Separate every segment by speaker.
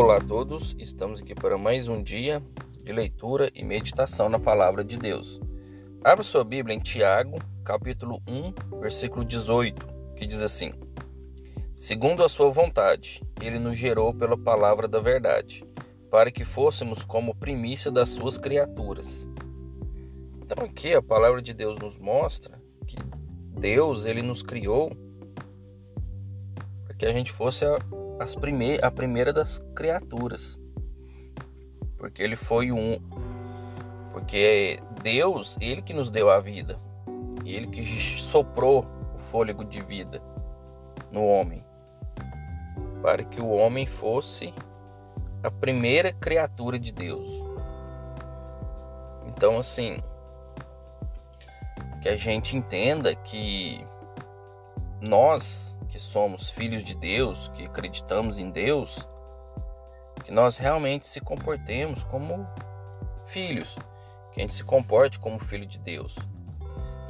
Speaker 1: Olá a todos, estamos aqui para mais um dia de leitura e meditação na palavra de Deus. Abra sua Bíblia em Tiago, capítulo 1, versículo 18, que diz assim: Segundo a sua vontade, ele nos gerou pela palavra da verdade, para que fôssemos como primícia das suas criaturas. Então aqui a palavra de Deus nos mostra que Deus ele nos criou para que a gente fosse a as prime a primeira das criaturas. Porque ele foi um. Porque Deus, ele que nos deu a vida. E ele que soprou o fôlego de vida no homem. Para que o homem fosse a primeira criatura de Deus. Então, assim, que a gente entenda que nós que somos filhos de Deus, que acreditamos em Deus, que nós realmente se comportemos como filhos, que a gente se comporte como filho de Deus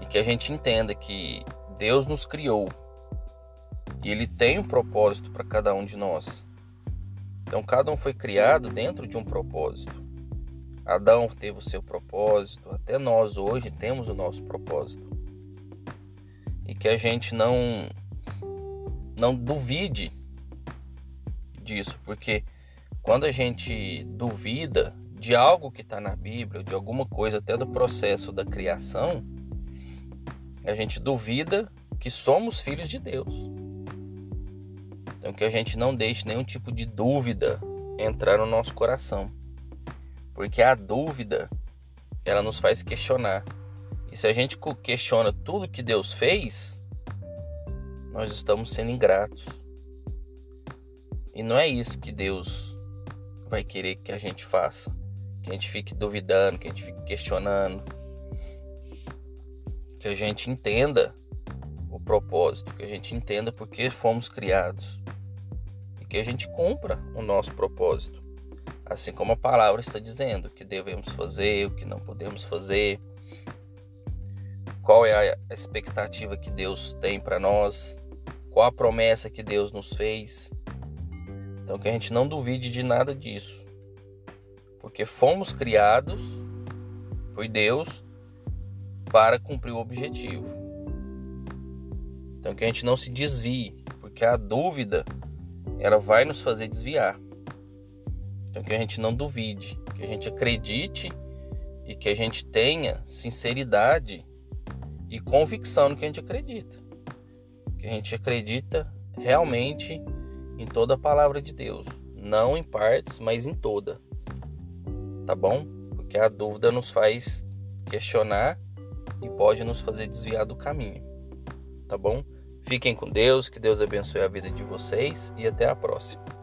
Speaker 1: e que a gente entenda que Deus nos criou e Ele tem um propósito para cada um de nós. Então, cada um foi criado dentro de um propósito. Adão teve o seu propósito, até nós hoje temos o nosso propósito. E que a gente não não duvide disso, porque quando a gente duvida de algo que está na Bíblia, de alguma coisa, até do processo da criação, a gente duvida que somos filhos de Deus. Então que a gente não deixe nenhum tipo de dúvida entrar no nosso coração. Porque a dúvida, ela nos faz questionar. E se a gente questiona tudo que Deus fez, nós estamos sendo ingratos. E não é isso que Deus vai querer que a gente faça. Que a gente fique duvidando, que a gente fique questionando. Que a gente entenda o propósito, que a gente entenda por que fomos criados. E que a gente cumpra o nosso propósito. Assim como a palavra está dizendo, o que devemos fazer, o que não podemos fazer, qual é a expectativa que Deus tem para nós, qual a promessa que Deus nos fez. Então que a gente não duvide de nada disso. Porque fomos criados por Deus para cumprir o objetivo. Então que a gente não se desvie, porque a dúvida ela vai nos fazer desviar. Então que a gente não duvide, que a gente acredite e que a gente tenha sinceridade e convicção no que a gente acredita que a gente acredita realmente em toda a palavra de Deus, não em partes, mas em toda. Tá bom? Porque a dúvida nos faz questionar e pode nos fazer desviar do caminho. Tá bom? Fiquem com Deus, que Deus abençoe a vida de vocês e até a próxima.